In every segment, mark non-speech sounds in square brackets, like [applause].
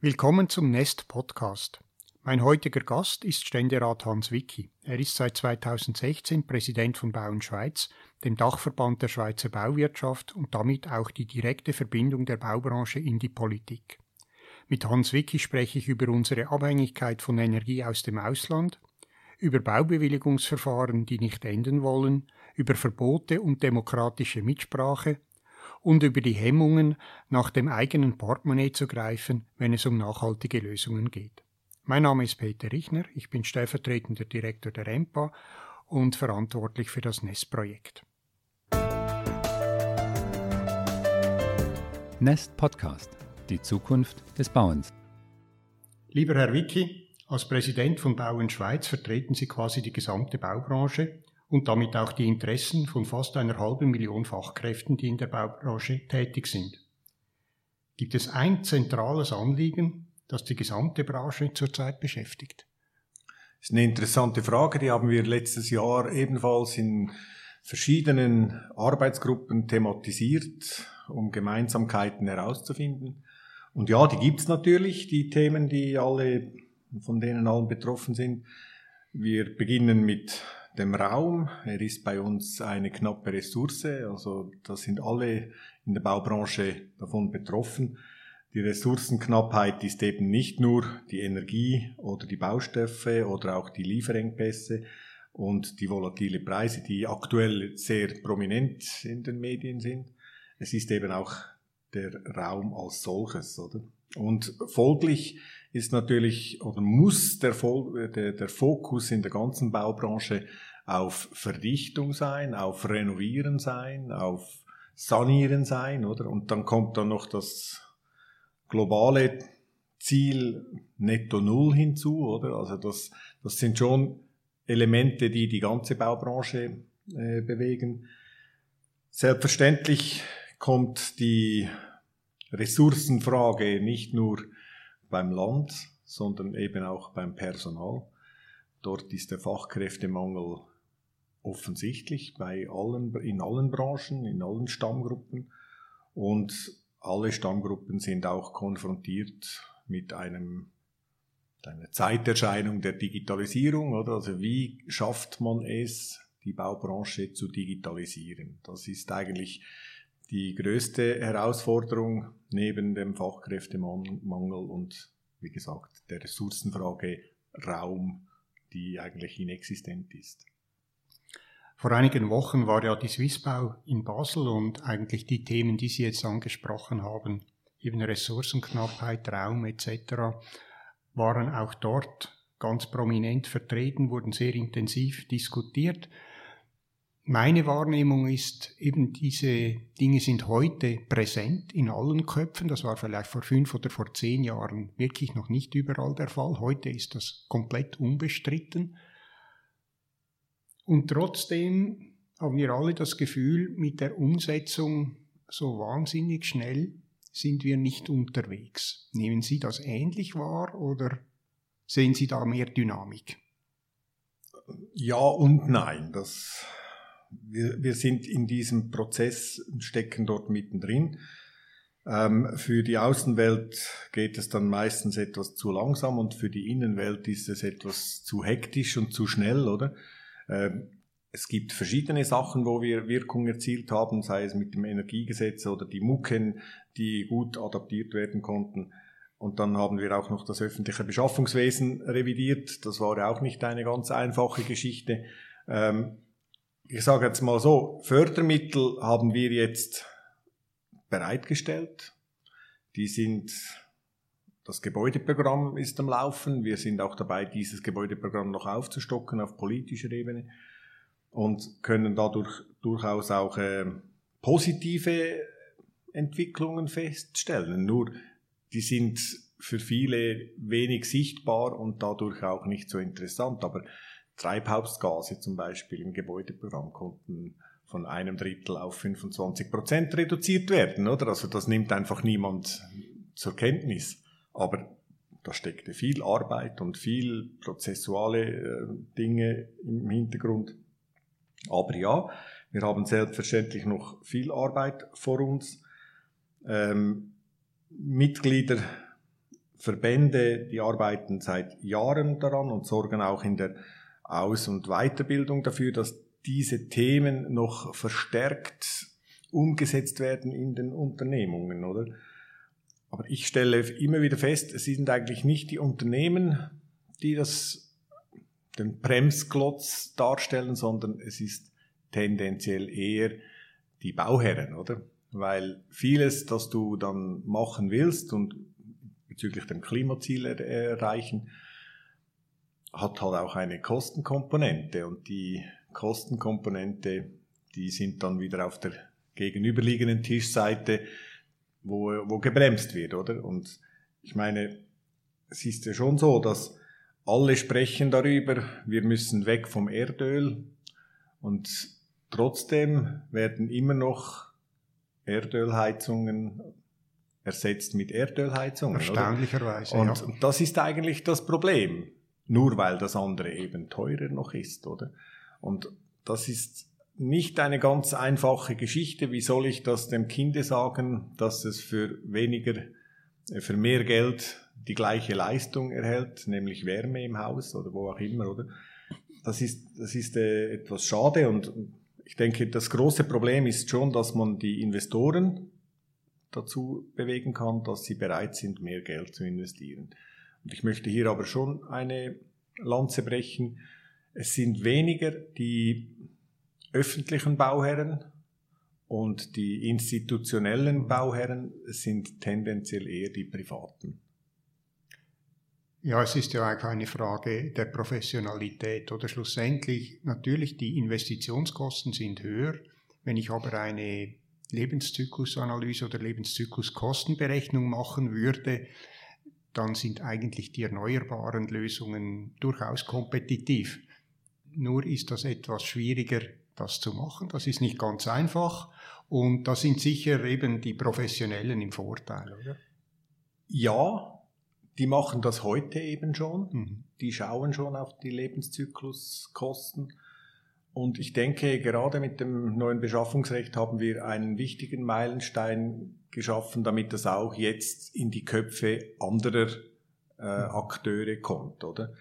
Willkommen zum Nest Podcast. Mein heutiger Gast ist Ständerat Hans Wicki. Er ist seit 2016 Präsident von Bauen Schweiz, dem Dachverband der Schweizer Bauwirtschaft und damit auch die direkte Verbindung der Baubranche in die Politik. Mit Hans Wicki spreche ich über unsere Abhängigkeit von Energie aus dem Ausland, über Baubewilligungsverfahren, die nicht enden wollen, über Verbote und demokratische Mitsprache und über die Hemmungen, nach dem eigenen Portemonnaie zu greifen, wenn es um nachhaltige Lösungen geht. Mein Name ist Peter Richner, ich bin stellvertretender Direktor der EMPA und verantwortlich für das NEST-Projekt. Nest Podcast, die Zukunft des Bauens. Lieber Herr Wicki, als Präsident von Bauen Schweiz vertreten Sie quasi die gesamte Baubranche und damit auch die Interessen von fast einer halben Million Fachkräften, die in der Baubranche tätig sind. Gibt es ein zentrales Anliegen, das die gesamte Branche zurzeit beschäftigt? Das ist eine interessante Frage, die haben wir letztes Jahr ebenfalls in verschiedenen Arbeitsgruppen thematisiert, um Gemeinsamkeiten herauszufinden. Und ja, die gibt's natürlich, die Themen, die alle, von denen allen betroffen sind. Wir beginnen mit dem Raum. Er ist bei uns eine knappe Ressource, also da sind alle in der Baubranche davon betroffen. Die Ressourcenknappheit ist eben nicht nur die Energie oder die Baustoffe oder auch die Lieferengpässe und die volatile Preise, die aktuell sehr prominent in den Medien sind. Es ist eben auch der Raum als solches, oder? Und folglich ist natürlich oder muss der, der, der Fokus in der ganzen Baubranche auf Verdichtung sein, auf Renovieren sein, auf Sanieren sein, oder? Und dann kommt dann noch das globale Ziel Netto Null hinzu, oder? Also das, das sind schon Elemente, die die ganze Baubranche äh, bewegen. Selbstverständlich kommt die Ressourcenfrage nicht nur beim Land, sondern eben auch beim Personal. Dort ist der Fachkräftemangel offensichtlich bei allen, in allen Branchen, in allen Stammgruppen. Und alle Stammgruppen sind auch konfrontiert mit einem einer Zeiterscheinung der Digitalisierung, oder? Also wie schafft man es, die Baubranche zu digitalisieren? Das ist eigentlich die größte Herausforderung neben dem Fachkräftemangel und wie gesagt der Ressourcenfrage Raum, die eigentlich inexistent ist. Vor einigen Wochen war ja die Swissbau in Basel und eigentlich die Themen, die Sie jetzt angesprochen haben, eben Ressourcenknappheit, Raum etc., waren auch dort ganz prominent vertreten, wurden sehr intensiv diskutiert. Meine Wahrnehmung ist, eben diese Dinge sind heute präsent in allen Köpfen. Das war vielleicht vor fünf oder vor zehn Jahren wirklich noch nicht überall der Fall. Heute ist das komplett unbestritten. Und trotzdem haben wir alle das Gefühl, mit der Umsetzung so wahnsinnig schnell sind wir nicht unterwegs. Nehmen Sie das ähnlich wahr oder sehen Sie da mehr Dynamik? Ja und nein. Das, wir, wir sind in diesem Prozess stecken dort mittendrin. Ähm, für die Außenwelt geht es dann meistens etwas zu langsam und für die Innenwelt ist es etwas zu hektisch und zu schnell, oder? Ähm, es gibt verschiedene Sachen, wo wir Wirkung erzielt haben, sei es mit dem Energiegesetz oder die Mucken, die gut adaptiert werden konnten. Und dann haben wir auch noch das öffentliche Beschaffungswesen revidiert. Das war ja auch nicht eine ganz einfache Geschichte. Ähm, ich sage jetzt mal so, Fördermittel haben wir jetzt bereitgestellt. Die sind, das Gebäudeprogramm ist am Laufen. Wir sind auch dabei, dieses Gebäudeprogramm noch aufzustocken auf politischer Ebene und können dadurch durchaus auch äh, positive Entwicklungen feststellen. Nur die sind für viele wenig sichtbar und dadurch auch nicht so interessant. Aber Treibhausgase zum Beispiel im Gebäudeprogramm konnten von einem Drittel auf 25 Prozent reduziert werden, oder? Also das nimmt einfach niemand zur Kenntnis. Aber da steckte viel Arbeit und viel prozessuale äh, Dinge im Hintergrund. Aber ja, wir haben selbstverständlich noch viel Arbeit vor uns. Ähm, Mitglieder Verbände, die arbeiten seit Jahren daran und sorgen auch in der Aus- und Weiterbildung dafür, dass diese Themen noch verstärkt umgesetzt werden in den Unternehmungen, oder? Aber ich stelle immer wieder fest, es sind eigentlich nicht die Unternehmen, die das, den Bremsklotz darstellen, sondern es ist tendenziell eher die Bauherren, oder? Weil vieles, das du dann machen willst und bezüglich dem Klimaziel erreichen, hat halt auch eine Kostenkomponente und die Kostenkomponente, die sind dann wieder auf der gegenüberliegenden Tischseite, wo, wo gebremst wird, oder? Und ich meine, es ist ja schon so, dass alle sprechen darüber, wir müssen weg vom Erdöl und trotzdem werden immer noch Erdölheizungen ersetzt mit Erdölheizungen. Erstaunlicherweise. Und, ja. und das ist eigentlich das Problem. Nur weil das andere eben teurer noch ist, oder? Und das ist nicht eine ganz einfache Geschichte. Wie soll ich das dem Kinde sagen, dass es für weniger, äh, für mehr Geld die gleiche Leistung erhält, nämlich Wärme im Haus oder wo auch immer, oder? Das ist, das ist äh, etwas schade und ich denke, das große Problem ist schon, dass man die Investoren dazu bewegen kann, dass sie bereit sind, mehr Geld zu investieren. Und ich möchte hier aber schon eine Lanze brechen. Es sind weniger die öffentlichen Bauherren und die institutionellen Bauherren sind tendenziell eher die privaten. Ja, es ist ja auch eine Frage der Professionalität oder schlussendlich natürlich die Investitionskosten sind höher. Wenn ich aber eine Lebenszyklusanalyse oder Lebenszykluskostenberechnung machen würde, dann sind eigentlich die erneuerbaren Lösungen durchaus kompetitiv. Nur ist das etwas schwieriger, das zu machen. Das ist nicht ganz einfach. Und da sind sicher eben die Professionellen im Vorteil, oder? Ja, die machen das heute eben schon. Mhm. Die schauen schon auf die Lebenszykluskosten. Und ich denke, gerade mit dem neuen Beschaffungsrecht haben wir einen wichtigen Meilenstein geschaffen, damit das auch jetzt in die Köpfe anderer äh, Akteure kommt, oder?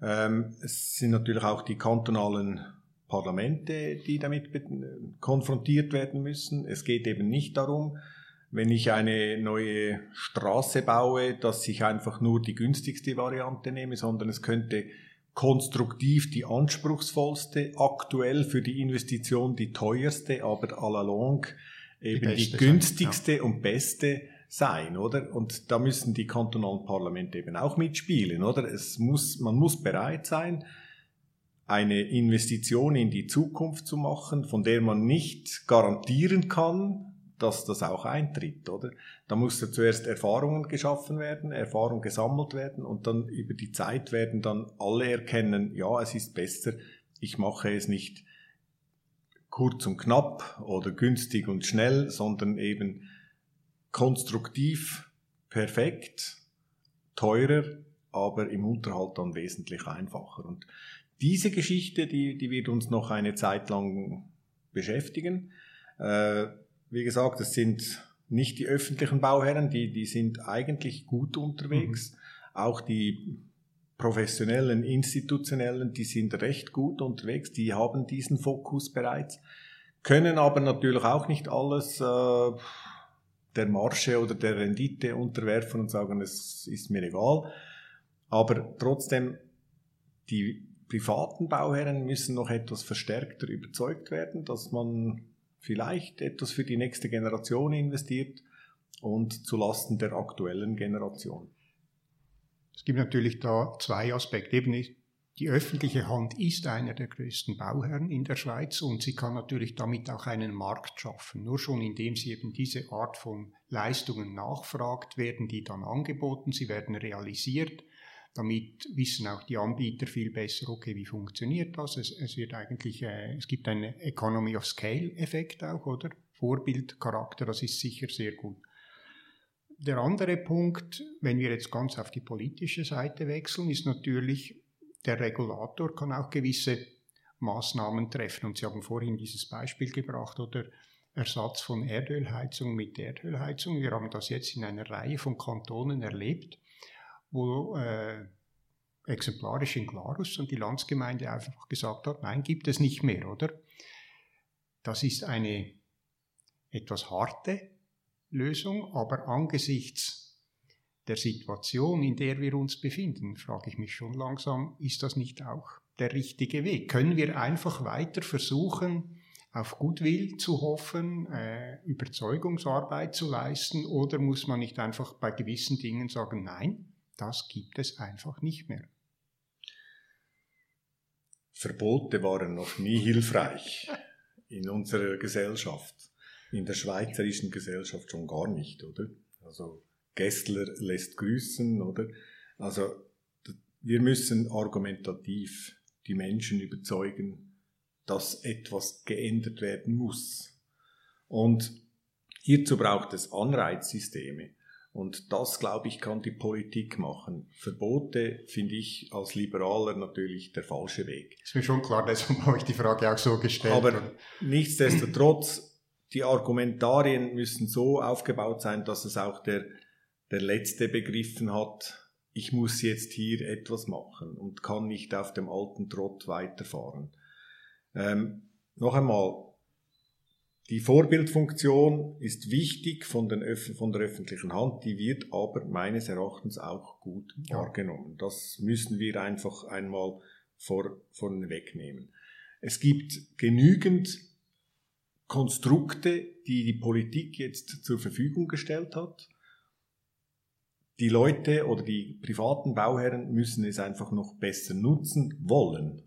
Ähm, es sind natürlich auch die kantonalen Parlamente, die damit konfrontiert werden müssen. Es geht eben nicht darum, wenn ich eine neue Straße baue, dass ich einfach nur die günstigste Variante nehme, sondern es könnte konstruktiv die anspruchsvollste, aktuell für die Investition die teuerste, aber à la longue eben die, die günstigste ja. und beste sein, oder? Und da müssen die kantonalen Parlamente eben auch mitspielen, oder? Es muss, man muss bereit sein, eine Investition in die Zukunft zu machen, von der man nicht garantieren kann, dass das auch eintritt, oder? Da muss ja zuerst Erfahrungen geschaffen werden, Erfahrung gesammelt werden und dann über die Zeit werden dann alle erkennen, ja, es ist besser, ich mache es nicht kurz und knapp oder günstig und schnell, sondern eben konstruktiv perfekt, teurer, aber im Unterhalt dann wesentlich einfacher. Und diese Geschichte, die, die wird uns noch eine Zeit lang beschäftigen. Äh, wie gesagt, es sind nicht die öffentlichen Bauherren, die, die sind eigentlich gut unterwegs. Mhm. Auch die professionellen, institutionellen, die sind recht gut unterwegs, die haben diesen Fokus bereits, können aber natürlich auch nicht alles äh, der Marge oder der Rendite unterwerfen und sagen, es ist mir egal. Aber trotzdem, die privaten Bauherren müssen noch etwas verstärkter überzeugt werden, dass man vielleicht etwas für die nächste Generation investiert und zu Lasten der aktuellen Generation. Es gibt natürlich da zwei Aspekte. Eben die öffentliche Hand ist einer der größten Bauherren in der Schweiz und sie kann natürlich damit auch einen Markt schaffen. Nur schon indem sie eben diese Art von Leistungen nachfragt, werden die dann angeboten, sie werden realisiert damit wissen auch die Anbieter viel besser, okay, wie funktioniert das? Es, es wird eigentlich, äh, es gibt einen Economy of Scale Effekt auch, oder? Vorbildcharakter, das ist sicher sehr gut. Der andere Punkt, wenn wir jetzt ganz auf die politische Seite wechseln, ist natürlich, der Regulator kann auch gewisse Maßnahmen treffen. Und Sie haben vorhin dieses Beispiel gebracht, oder Ersatz von Erdölheizung mit Erdölheizung. Wir haben das jetzt in einer Reihe von Kantonen erlebt. Wo äh, exemplarisch in Glarus und die Landsgemeinde einfach gesagt hat, nein, gibt es nicht mehr, oder? Das ist eine etwas harte Lösung, aber angesichts der Situation, in der wir uns befinden, frage ich mich schon langsam, ist das nicht auch der richtige Weg? Können wir einfach weiter versuchen, auf Gutwill zu hoffen, äh, Überzeugungsarbeit zu leisten, oder muss man nicht einfach bei gewissen Dingen sagen, nein, das gibt es einfach nicht mehr? Verbote waren noch nie hilfreich in unserer Gesellschaft, in der schweizerischen Gesellschaft schon gar nicht, oder? Also Gessler lässt grüßen, oder? Also wir müssen argumentativ die Menschen überzeugen, dass etwas geändert werden muss. Und hierzu braucht es Anreizsysteme. Und das, glaube ich, kann die Politik machen. Verbote finde ich als Liberaler natürlich der falsche Weg. Ist mir schon klar, deshalb habe ich die Frage auch so gestellt. Aber nichtsdestotrotz, die Argumentarien müssen so aufgebaut sein, dass es auch der, der Letzte begriffen hat, ich muss jetzt hier etwas machen und kann nicht auf dem alten Trott weiterfahren. Ähm, noch einmal, die Vorbildfunktion ist wichtig von, den, von, der öffentlichen Hand, die wird aber meines Erachtens auch gut ja. wahrgenommen. Das müssen wir einfach einmal vor, vorne wegnehmen. Es gibt genügend Konstrukte, die die Politik jetzt zur Verfügung gestellt hat. Die Leute oder die privaten Bauherren müssen es einfach noch besser nutzen wollen.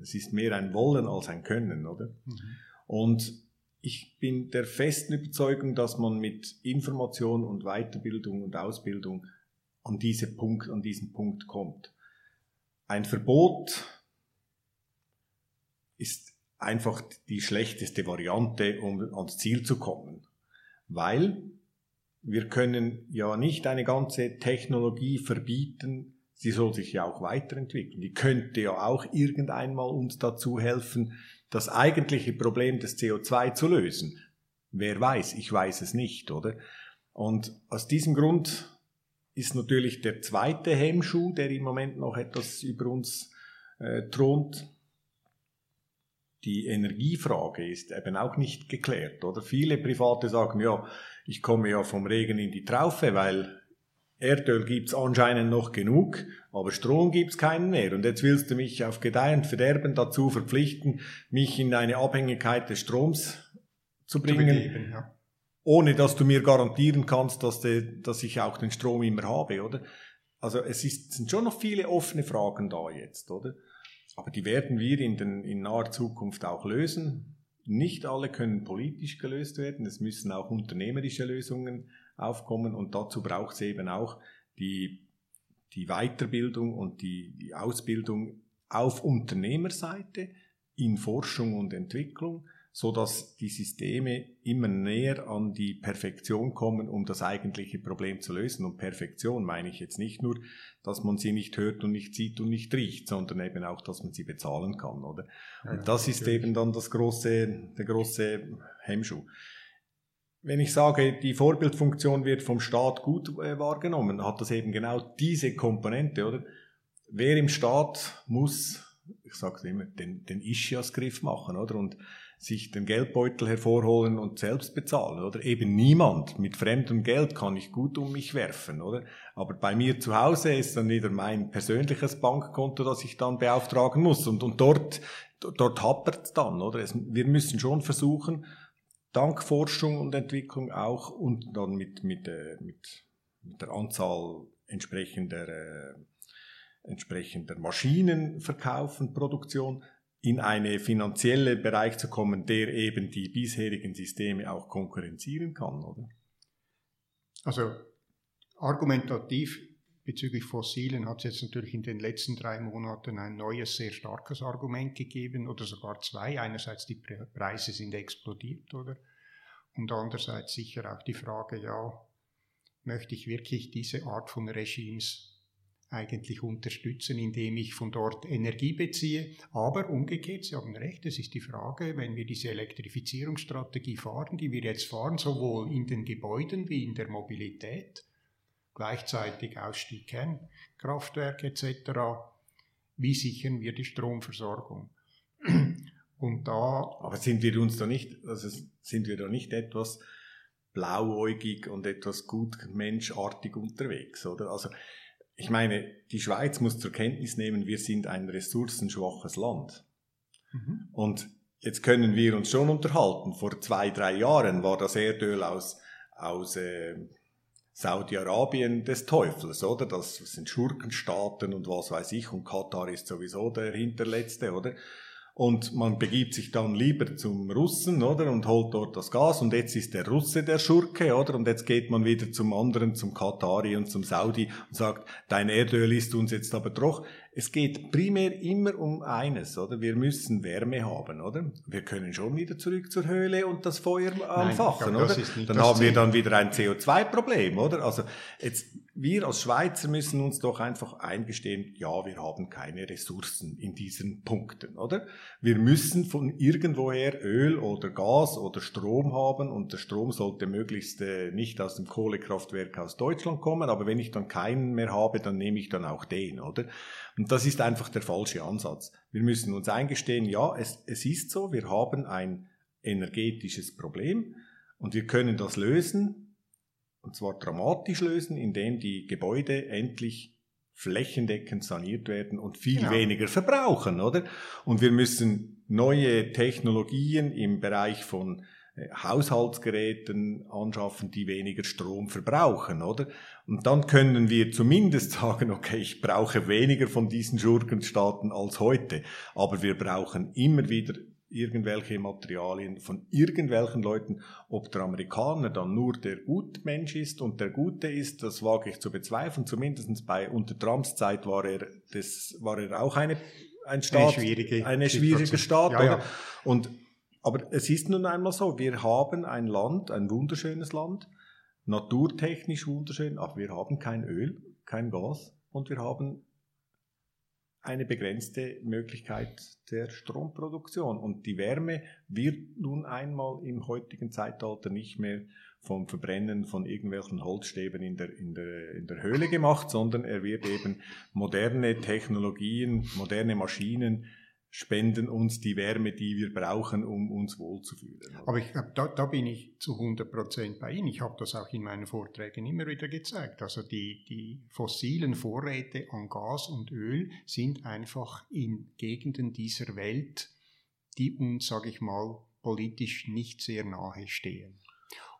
Es ist mehr ein Wollen als ein Können, oder? Mhm. Und ich bin der festen Überzeugung, dass man mit Information und Weiterbildung und Ausbildung an, diese Punkt, an diesen Punkt kommt. Ein Verbot ist einfach die schlechteste Variante, um ans Ziel zu kommen. Weil wir können ja nicht eine ganze Technologie verbieten, sie soll sich ja auch weiterentwickeln. Die könnte ja auch irgendeinmal uns dazu helfen, das eigentliche Problem des CO2 zu lösen. Wer weiß, ich weiß es nicht, oder? Und aus diesem Grund ist natürlich der zweite Hemmschuh, der im Moment noch etwas über uns äh, thront, die Energiefrage ist eben auch nicht geklärt, oder? Viele Private sagen, ja, ich komme ja vom Regen in die Traufe, weil Erdöl gibt's anscheinend noch genug, aber Strom gibt's keinen mehr. Und jetzt willst du mich auf Gedeih und Verderben dazu verpflichten, mich in eine Abhängigkeit des Stroms zu bringen, zu begeben, ja. ohne dass du mir garantieren kannst, dass, de, dass ich auch den Strom immer habe, oder? Also es ist, sind schon noch viele offene Fragen da jetzt, oder? Aber die werden wir in, den, in naher Zukunft auch lösen. Nicht alle können politisch gelöst werden. Es müssen auch unternehmerische Lösungen aufkommen und dazu braucht es eben auch die, die Weiterbildung und die, die Ausbildung auf Unternehmerseite in Forschung und Entwicklung, so dass die Systeme immer näher an die Perfektion kommen, um das eigentliche Problem zu lösen. Und Perfektion meine ich jetzt nicht nur, dass man sie nicht hört und nicht sieht und nicht riecht, sondern eben auch, dass man sie bezahlen kann, oder? Und das ist eben dann das große, der große Hemmschuh wenn ich sage, die Vorbildfunktion wird vom Staat gut äh, wahrgenommen, hat das eben genau diese Komponente, oder? Wer im Staat muss, ich sage es immer, den, den Ischias-Griff machen, oder? Und sich den Geldbeutel hervorholen und selbst bezahlen, oder? Eben niemand mit fremdem Geld kann ich gut um mich werfen, oder? Aber bei mir zu Hause ist dann wieder mein persönliches Bankkonto, das ich dann beauftragen muss. Und, und dort, dort hapert dann, oder? Es, wir müssen schon versuchen, dank Forschung und Entwicklung auch und dann mit, mit, äh, mit, mit der Anzahl entsprechender, äh, entsprechender Maschinen verkaufen, Produktion, in eine finanzielle Bereich zu kommen, der eben die bisherigen Systeme auch konkurrenzieren kann, oder? Also argumentativ Bezüglich Fossilen hat es jetzt natürlich in den letzten drei Monaten ein neues, sehr starkes Argument gegeben oder sogar zwei. Einerseits die Preise sind explodiert, oder? Und andererseits sicher auch die Frage, ja, möchte ich wirklich diese Art von Regimes eigentlich unterstützen, indem ich von dort Energie beziehe. Aber umgekehrt, Sie haben recht, es ist die Frage, wenn wir diese Elektrifizierungsstrategie fahren, die wir jetzt fahren, sowohl in den Gebäuden wie in der Mobilität, gleichzeitig Ausstieg Kernkraftwerke etc. Wie sichern wir die Stromversorgung? [clears throat] Und da. Aber sind wir uns da nicht, also sind wir da nicht etwas blauäugig und etwas gutmenschartig unterwegs, oder? Also, ich meine, die Schweiz muss zur Kenntnis nehmen, wir sind ein ressourcenschwaches Land. Mhm. Und jetzt können wir uns schon unterhalten. Vor zwei, drei Jahren war das Erdöl aus, aus äh, Saudi-Arabien des Teufels, oder? Das sind Schurkenstaaten und was weiß ich, und Katar ist sowieso der Hinterletzte, oder? Und man begibt sich dann lieber zum Russen, oder, und holt dort das Gas und jetzt ist der Russe der Schurke, oder, und jetzt geht man wieder zum anderen, zum Katari und zum Saudi und sagt, dein Erdöl ist uns jetzt aber doch es geht primär immer um eines, oder? Wir müssen Wärme haben, oder? Wir können schon wieder zurück zur Höhle und das Feuer anfachen, Nein, glaube, oder? Dann haben wir dann wieder ein CO2-Problem, oder? Also jetzt wir als Schweizer müssen uns doch einfach eingestehen, ja, wir haben keine Ressourcen in diesen Punkten, oder? Wir müssen von irgendwoher Öl oder Gas oder Strom haben und der Strom sollte möglichst äh, nicht aus dem Kohlekraftwerk aus Deutschland kommen, aber wenn ich dann keinen mehr habe, dann nehme ich dann auch den, oder? Und das ist einfach der falsche Ansatz. Wir müssen uns eingestehen, ja, es, es ist so, wir haben ein energetisches Problem und wir können das lösen, und zwar dramatisch lösen, indem die Gebäude endlich flächendeckend saniert werden und viel ja. weniger verbrauchen, oder? Und wir müssen neue Technologien im Bereich von äh, Haushaltsgeräten anschaffen, die weniger Strom verbrauchen, oder? Und dann können wir zumindest [laughs] sagen, okay, ich brauche weniger von diesen Schurkenstaaten als heute, aber wir brauchen immer wieder irgendwelche Materialien von irgendwelchen Leuten, ob der Amerikaner dann nur der Gutmensch ist und der Gute ist, das wage ich zu bezweifeln. Zumindest bei unter Trumps Zeit war er, das war er auch eine ein Staat, eine schwierige, eine schwierige Staat. Ja, ja. Und aber es ist nun einmal so, wir haben ein Land, ein wunderschönes Land, naturtechnisch wunderschön, aber wir haben kein Öl, kein Gas und wir haben eine begrenzte Möglichkeit der Stromproduktion. Und die Wärme wird nun einmal im heutigen Zeitalter nicht mehr vom Verbrennen von irgendwelchen Holzstäben in der, in der, in der Höhle gemacht, sondern er wird eben moderne Technologien, moderne Maschinen spenden uns die Wärme, die wir brauchen, um uns wohlzufühlen. Aber ich da, da, bin ich zu 100 Prozent bei Ihnen. Ich habe das auch in meinen Vorträgen immer wieder gezeigt. Also die, die fossilen Vorräte an Gas und Öl sind einfach in Gegenden dieser Welt, die uns, sage ich mal, politisch nicht sehr nahe stehen.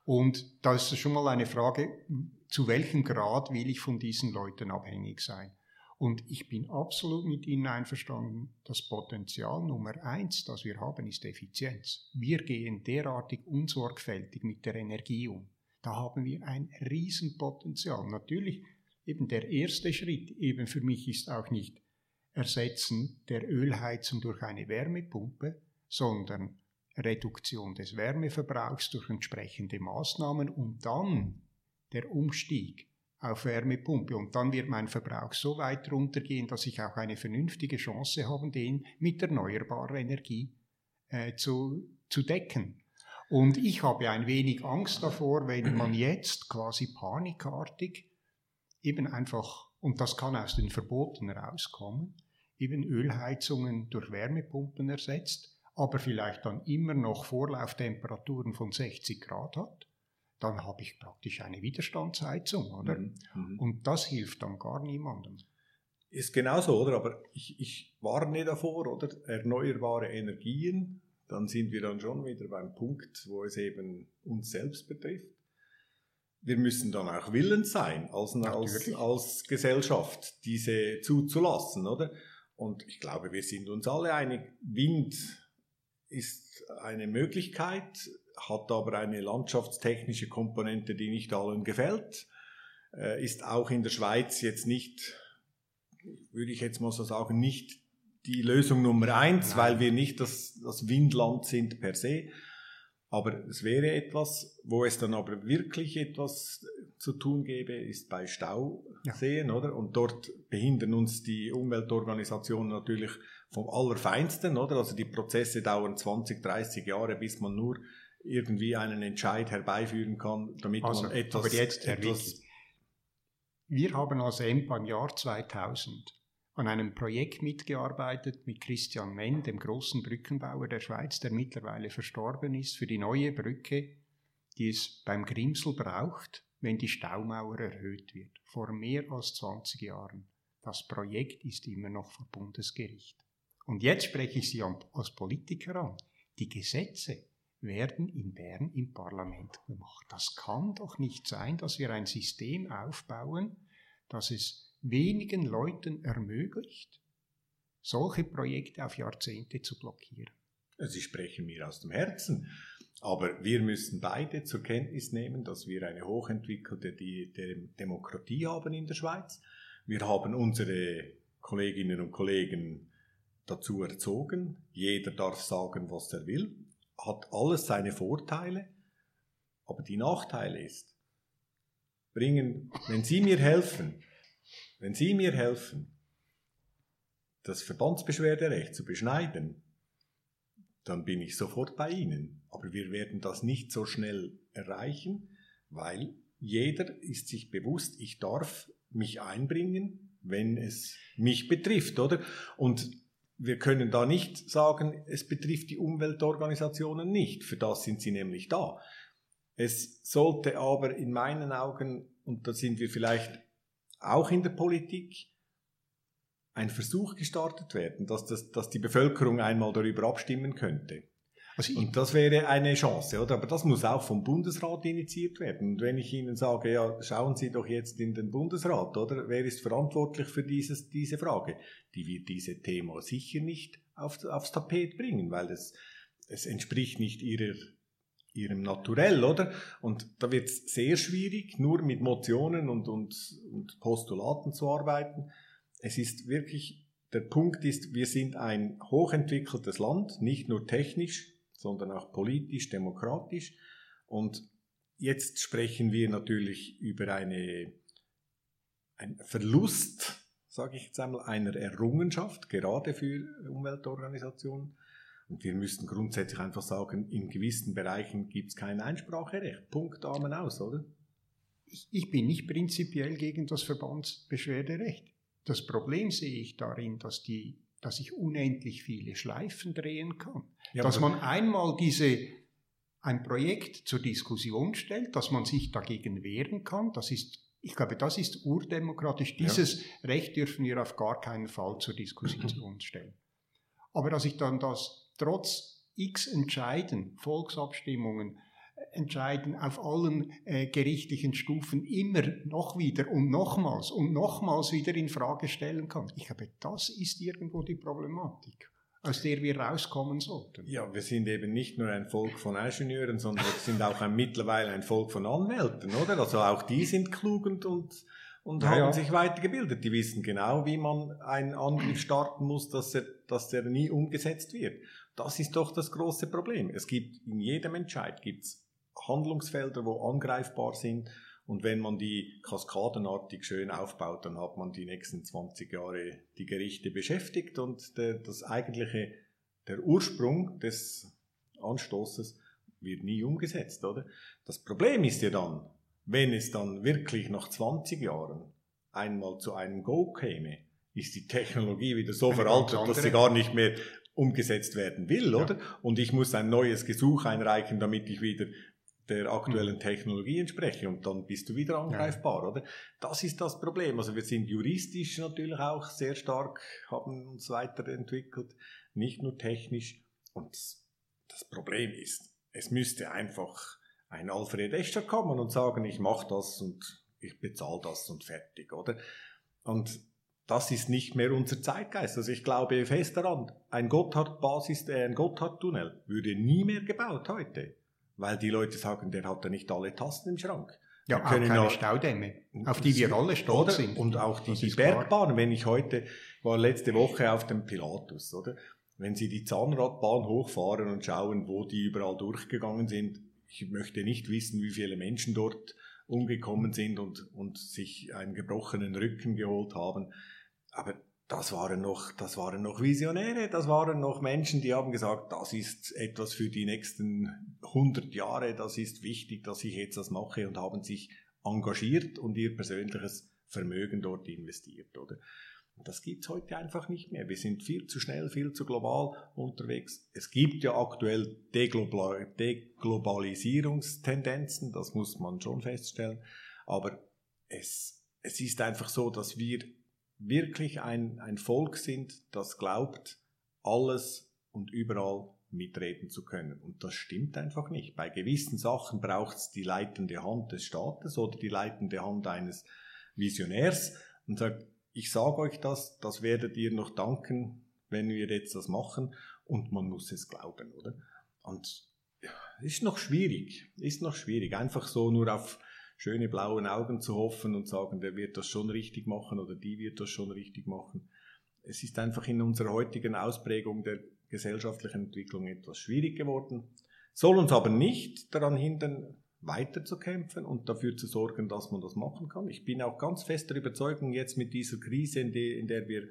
Und da ist schon mal eine Frage, zu welchem Grad will ich von diesen Leuten abhängig sein? Und ich bin absolut mit Ihnen einverstanden, das Potenzial Nummer eins, das wir haben, ist Effizienz. Wir gehen derartig unsorgfältig mit der Energie um. Da haben wir ein Riesenpotenzial. Natürlich, eben der erste Schritt, eben für mich ist auch nicht Ersetzen der Ölheizung durch eine Wärmepumpe, sondern Reduktion des Wärmeverbrauchs durch entsprechende Maßnahmen und dann der Umstieg auf Wärmepumpe. Und dann wird mein Verbrauch so weit runtergehen, dass ich auch eine vernünftige Chance habe, den mit erneuerbarer Energie äh, zu, zu decken. Und ich habe ein wenig Angst davor, wenn man [clears throat] jetzt quasi panikartig eben einfach, und das kann aus den Verboten rauskommen, eben Ölheizungen durch Wärmepumpen ersetzt, aber vielleicht dann immer noch Vorlauftemperaturen von 60 Grad hat dann habe ich praktisch eine Widerstandsheizung, oder? Mhm. mhm. Und das hilft dann gar niemandem. Ist genauso, oder? Aber ich, ich warne davor, oder? Erneuerbare Energien, dann sind wir dann schon wieder beim Punkt, wo es eben uns selbst betrifft. Wir müssen dann auch willens sein, als, als, als Gesellschaft, diese zuzulassen, oder? Und ich glaube, wir sind uns alle einig, Wind ist eine Möglichkeit, hat aber eine landschaftstechnische Komponente, die nicht allen gefällt, äh, ist auch in der Schweiz jetzt nicht, würde ich jetzt mal so sagen, nicht die Lösung Nummer eins, Nein. weil wir nicht das, das Windland sind per se. Aber es wäre etwas, wo es dann aber wirklich etwas zu tun gäbe, ist bei Stauseen, ja. oder? Und dort behindern uns die Umweltorganisationen natürlich vom Allerfeinsten, oder? Also die Prozesse dauern 20, 30 Jahre, bis man nur irgendwie einen Entscheid herbeiführen kann, damit also, man etwas, aber jetzt, Herr etwas Wir haben als EMPA im Jahr 2000 an einem Projekt mitgearbeitet mit Christian Menn, dem großen Brückenbauer der Schweiz, der mittlerweile verstorben ist, für die neue Brücke, die es beim Grimsel braucht, wenn die Staumauer erhöht wird, vor mehr als 20 Jahren. Das Projekt ist immer noch vor Bundesgericht. Und jetzt spreche ich Sie als Politiker an. Die Gesetze werden in Bern im Parlament gemacht. Das kann doch nicht sein, dass wir ein System aufbauen, das es wenigen Leuten ermöglicht, solche Projekte auf Jahrzehnte zu blockieren. Sie sprechen mir aus dem Herzen. Aber wir müssen beide zur Kenntnis nehmen, dass wir eine hochentwickelte Demokratie haben in der Schweiz. Wir haben unsere Kolleginnen und Kollegen dazu erzogen. Jeder darf sagen, was er will. Hat alles seine Vorteile. Aber die Nachteile ist, bringen, wenn Sie mir helfen, wenn Sie mir helfen, das Verbandsbeschwerderecht zu beschneiden, dann bin ich sofort bei Ihnen. Aber wir werden das nicht so schnell erreichen, weil jeder ist sich bewusst, ich darf mich einbringen, wenn es mich betrifft, oder? Und wir können da nicht sagen, es betrifft die Umweltorganisationen nicht. Für das sind sie nämlich da. Es sollte aber in meinen Augen, und da sind wir vielleicht auch in der Politik ein Versuch gestartet werden, dass, das, dass die Bevölkerung einmal darüber abstimmen könnte. Also und das wäre eine Chance, oder? Aber das muss auch vom Bundesrat initiiert werden. Und wenn ich Ihnen sage, ja, schauen Sie doch jetzt in den Bundesrat, oder? Wer ist verantwortlich für dieses, diese Frage? Die wird diese Thema sicher nicht auf, aufs Tapet bringen, weil es, es entspricht nicht ihrer, ihrem Naturell, oder? Und da wird es sehr schwierig, nur mit Motionen und, und, und Postulaten zu arbeiten. Es ist wirklich, der Punkt ist, wir sind ein hochentwickeltes Land, nicht nur technisch, sondern auch politisch, demokratisch. Und jetzt sprechen wir natürlich über eine, ein Verlust, sage ich jetzt einmal, einer Errungenschaft, gerade für Umweltorganisationen. Und wir müssten grundsätzlich einfach sagen, in gewissen Bereichen gibt es kein Einspracherecht. Punkt, Amen aus, oder? Ich bin nicht prinzipiell gegen das Verbandsbeschwerderecht. Das Problem sehe ich darin, dass, die, dass ich unendlich viele Schleifen drehen kann. Ja, dass man einmal diese, ein Projekt zur Diskussion stellt, dass man sich dagegen wehren kann, das ist ich glaube, das ist urdemokratisch. Dieses ja. Recht dürfen wir auf gar keinen Fall zur Diskussion [laughs] stellen. Aber dass ich dann das trotz x Entscheiden, Volksabstimmungen, entscheiden auf allen äh, gerichtlichen Stufen immer noch wieder und nochmals und nochmals wieder in Frage stellen kann. Ich glaube, das ist irgendwo die Problematik aus der wir rauskommen sollten. Ja, wir sind eben nicht nur ein Volk von Ingenieuren, sondern wir sind auch ein, mittlerweile ein Volk von Anwälten, oder? Also auch die sind klug und, und und ja, haben ja. sich weitergebildet. Die wissen genau, wie man einen Angriff starten muss, dass er, dass er nie umgesetzt wird. Das ist doch das große Problem. Es gibt in jedem Entscheid gibt's Handlungsfelder, wo angreifbar sind. Und wenn man die kaskadenartig schön aufbaut, dann hat man die nächsten 20 Jahre die Gerichte beschäftigt und der, das eigentliche, der Ursprung des Anstoßes wird nie umgesetzt, oder? Das Problem ist ja dann, wenn es dann wirklich nach 20 Jahren einmal zu einem Go käme, ist die Technologie wieder so veraltet, dass sie gar nicht mehr umgesetzt werden will, oder? Ja. Und ich muss ein neues Gesuch einreichen, damit ich wieder der aktuellen mhm. Technologie entspreche und dann bist du wieder angreifbar, ja. oder? Das ist das Problem. Also wir sind juristisch natürlich auch sehr stark, haben uns weiterentwickelt, nicht nur technisch. Und das Problem ist, es müsste einfach ein Alfred Escher kommen und sagen, ich mache das und ich bezahle das und fertig, oder? Und das ist nicht mehr unser Zeitgeist. Also ich glaube fest daran, ein Gotthard-Basis, äh, ein Gotthard-Tunnel würde nie mehr gebaut heute, weil die Leute sagen, der hat ja nicht alle Tasten im Schrank. Ja, auch keine noch, Staudämme, auf die wir alle stolz oder? sind. Und auch die, die Bergbahn, wenn ich heute, war letzte Woche auf dem Pilatus, oder? Wenn Sie die Zahnradbahn hochfahren und schauen, wo die überall durchgegangen sind, ich möchte nicht wissen, wie viele Menschen dort umgekommen sind und, und sich einen gebrochenen Rücken geholt haben. Aber das waren noch, das waren noch Visionäre, das waren noch Menschen, die haben gesagt, das ist etwas für die nächsten 100 Jahre, das ist wichtig, dass ich jetzt das mache und haben sich engagiert und ihr persönliches Vermögen dort investiert, oder? Das gibt es heute einfach nicht mehr. Wir sind viel zu schnell, viel zu global unterwegs. Es gibt ja aktuell Deglobalisierungstendenzen, das muss man schon feststellen. Aber es, es ist einfach so, dass wir wirklich ein, ein Volk sind, das glaubt, alles und überall mitreden zu können. Und das stimmt einfach nicht. Bei gewissen Sachen braucht es die leitende Hand des Staates oder die leitende Hand eines Visionärs und sagt, ich sage euch das, das werdet ihr noch danken, wenn wir jetzt das machen und man muss es glauben, oder? Und ist noch schwierig, ist noch schwierig, einfach so nur auf schöne blauen Augen zu hoffen und sagen, der wird das schon richtig machen oder die wird das schon richtig machen. Es ist einfach in unserer heutigen Ausprägung der gesellschaftlichen Entwicklung etwas schwierig geworden, soll uns aber nicht daran hindern, weiterzukämpfen und dafür zu sorgen, dass man das machen kann. Ich bin auch ganz fest der Überzeugung, jetzt mit dieser Krise, in, die, in der wir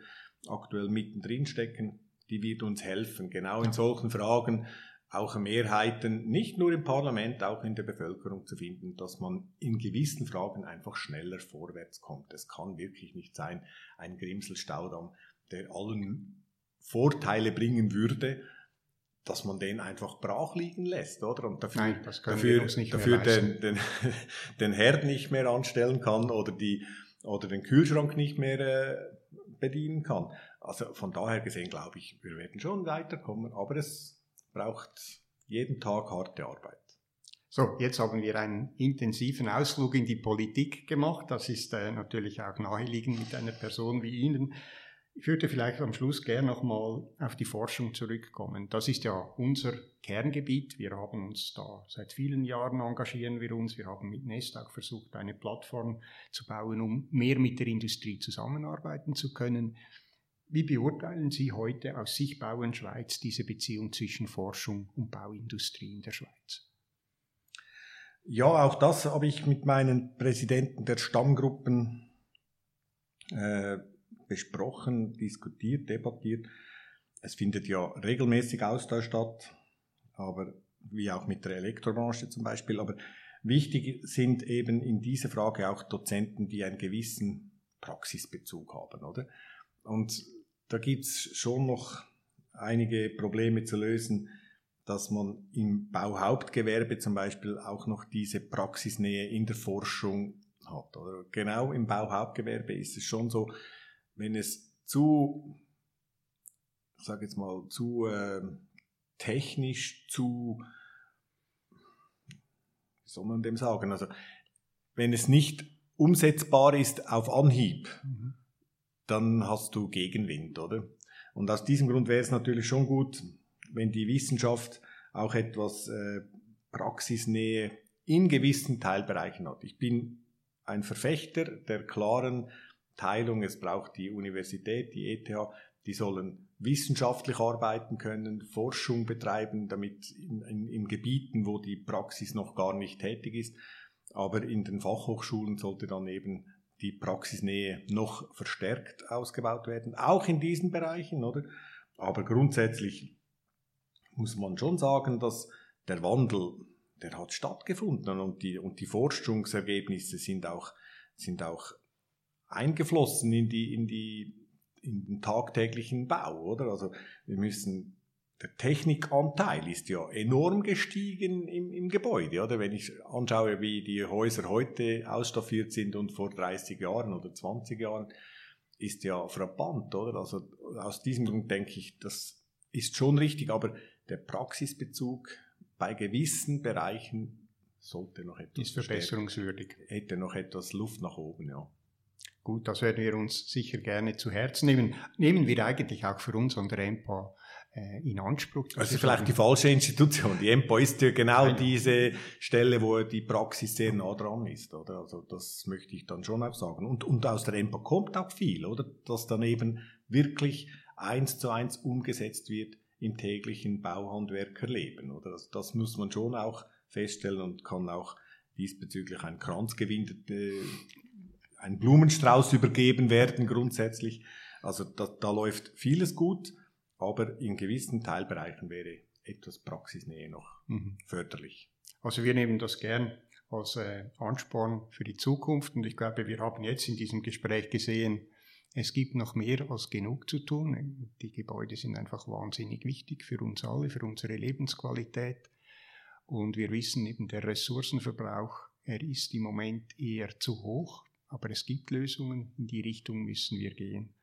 aktuell mittendrin stecken, die wird uns helfen, genau in solchen Fragen auch Mehrheiten, nicht nur im Parlament, auch in der Bevölkerung zu finden, dass man in gewissen Fragen einfach schneller vorwärts kommt. Es kann wirklich nicht sein, ein Grimselstaudamm, der allen Vorteile bringen würde, dass man den einfach brach liegen lässt, oder? Und dafür, Nein, dafür, dafür den, den, [laughs] den Herd nicht mehr anstellen kann oder, die, oder den Kühlschrank nicht mehr äh, bedienen kann. Also von daher gesehen glaube ich, wir werden schon weiterkommen, aber es braucht jeden Tag harte Arbeit. So, jetzt haben wir einen intensiven Ausflug in die Politik gemacht. Das ist äh, natürlich auch naheliegend mit einer Person wie Ihnen. Ich würde vielleicht am Schluss gerne nochmal auf die Forschung zurückkommen. Das ist ja unser Kerngebiet. Wir haben uns da seit vielen Jahren engagieren wir uns. Wir haben mit Nest auch versucht, eine Plattform zu bauen, um mehr mit der Industrie zusammenarbeiten zu können. Wie beurteilen Sie heute aus Sicht Bauen Schweiz diese Beziehung zwischen Forschung und Bauindustrie in der Schweiz? Ja, auch das habe ich mit meinen Präsidenten der Stammgruppen äh, besprochen, diskutiert, debattiert. Es findet ja regelmäßig Austausch statt, aber wie auch mit der Elektrobranche zum Beispiel. Aber wichtig sind eben in dieser Frage auch Dozenten, die einen gewissen Praxisbezug haben, oder? Und da gibt's schon noch einige Probleme zu lösen, dass man im Bauhauptgewerbe zum Beispiel auch noch diese Praxisnähe in der Forschung hat. Oder genau im Bauhauptgewerbe ist es schon so, wenn es zu, ich sage jetzt mal, zu äh, technisch, zu, wie soll man dem sagen, also wenn es nicht umsetzbar ist auf Anhieb, mhm. Dann hast du Gegenwind, oder? Und aus diesem Grund wäre es natürlich schon gut, wenn die Wissenschaft auch etwas äh, Praxisnähe in gewissen Teilbereichen hat. Ich bin ein Verfechter der klaren Teilung. Es braucht die Universität, die ETH, die sollen wissenschaftlich arbeiten können, Forschung betreiben, damit in, in, in Gebieten, wo die Praxis noch gar nicht tätig ist. Aber in den Fachhochschulen sollte dann eben die Praxisnähe noch verstärkt ausgebaut werden, auch in diesen Bereichen, oder? Aber grundsätzlich muss man schon sagen, dass der Wandel, der hat stattgefunden und die, und die Forschungsergebnisse sind auch, sind auch eingeflossen in die, in die, in den tagtäglichen Bau, oder? Also wir müssen, der Technikanteil ist ja enorm gestiegen im, im Gebäude, oder? Wenn ich anschaue, wie die Häuser heute ausstaffiert sind und vor 30 Jahren oder 20 Jahren, ist ja frappant, oder? Also aus diesem Grund denke ich, das ist schon richtig, aber der Praxisbezug bei gewissen Bereichen sollte noch etwas ist verbesserungswürdig. Hätte noch etwas Luft nach oben, ja. Gut, das werden wir uns sicher gerne zu Herzen nehmen. Nehmen wir eigentlich auch für uns an der EMPA in Anspruch. Das ist vielleicht die falsche Institution. Die EMPA ist ja genau Nein. diese Stelle, wo die Praxis sehr nah dran ist, oder? Also das möchte ich dann schon auch sagen. Und, und aus der EMPA kommt auch viel, oder? Dass dann eben wirklich eins zu eins umgesetzt wird im täglichen Bauhandwerkerleben, oder? Also das muss man schon auch feststellen und kann auch diesbezüglich ein Kranzgewinn äh, ein Blumenstrauß übergeben werden grundsätzlich. Also da, da läuft vieles gut, aber in gewissen Teilbereichen wäre etwas Praxisnähe noch mhm. förderlich. Also wir nehmen das gern als äh, Ansporn für die Zukunft. Und ich glaube, wir haben jetzt in diesem Gespräch gesehen, es gibt noch mehr als genug zu tun. Die Gebäude sind einfach wahnsinnig wichtig für uns alle, für unsere Lebensqualität. Und wir wissen eben, der Ressourcenverbrauch, er ist im Moment eher zu hoch, aber es gibt Lösungen. In die Richtung müssen wir gehen.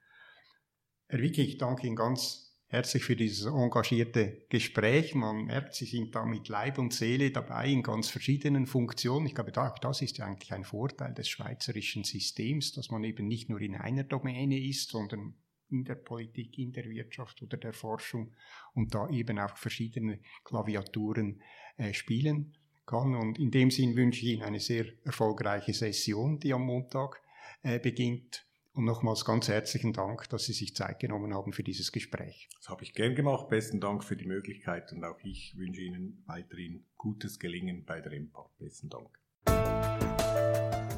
Herr Wicke, ich danke Ihnen ganz herzlich für dieses engagierte Gespräch. Man merkt, Sie sind da mit Leib und Seele dabei in ganz verschiedenen Funktionen. Ich glaube, das ist ja eigentlich ein Vorteil des schweizerischen Systems, dass man eben nicht nur in einer Domäne ist, sondern in der Politik, in der Wirtschaft oder der Forschung und da eben auch verschiedene Klaviaturen äh, spielen kann. Und in dem Sinn wünsche ich Ihnen eine sehr erfolgreiche Session, die am Montag äh, beginnt. Und nochmals ganz herzlichen Dank, dass Sie sich Zeit genommen haben für dieses Gespräch. Das habe ich gern gemacht. Besten Dank für die Möglichkeit und auch ich wünsche Ihnen weiterhin gutes Gelingen bei der EMPA. Besten Dank.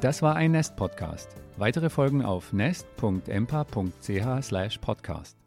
Das war ein Nest Podcast. Weitere Folgen auf nest.empa.ch/podcast.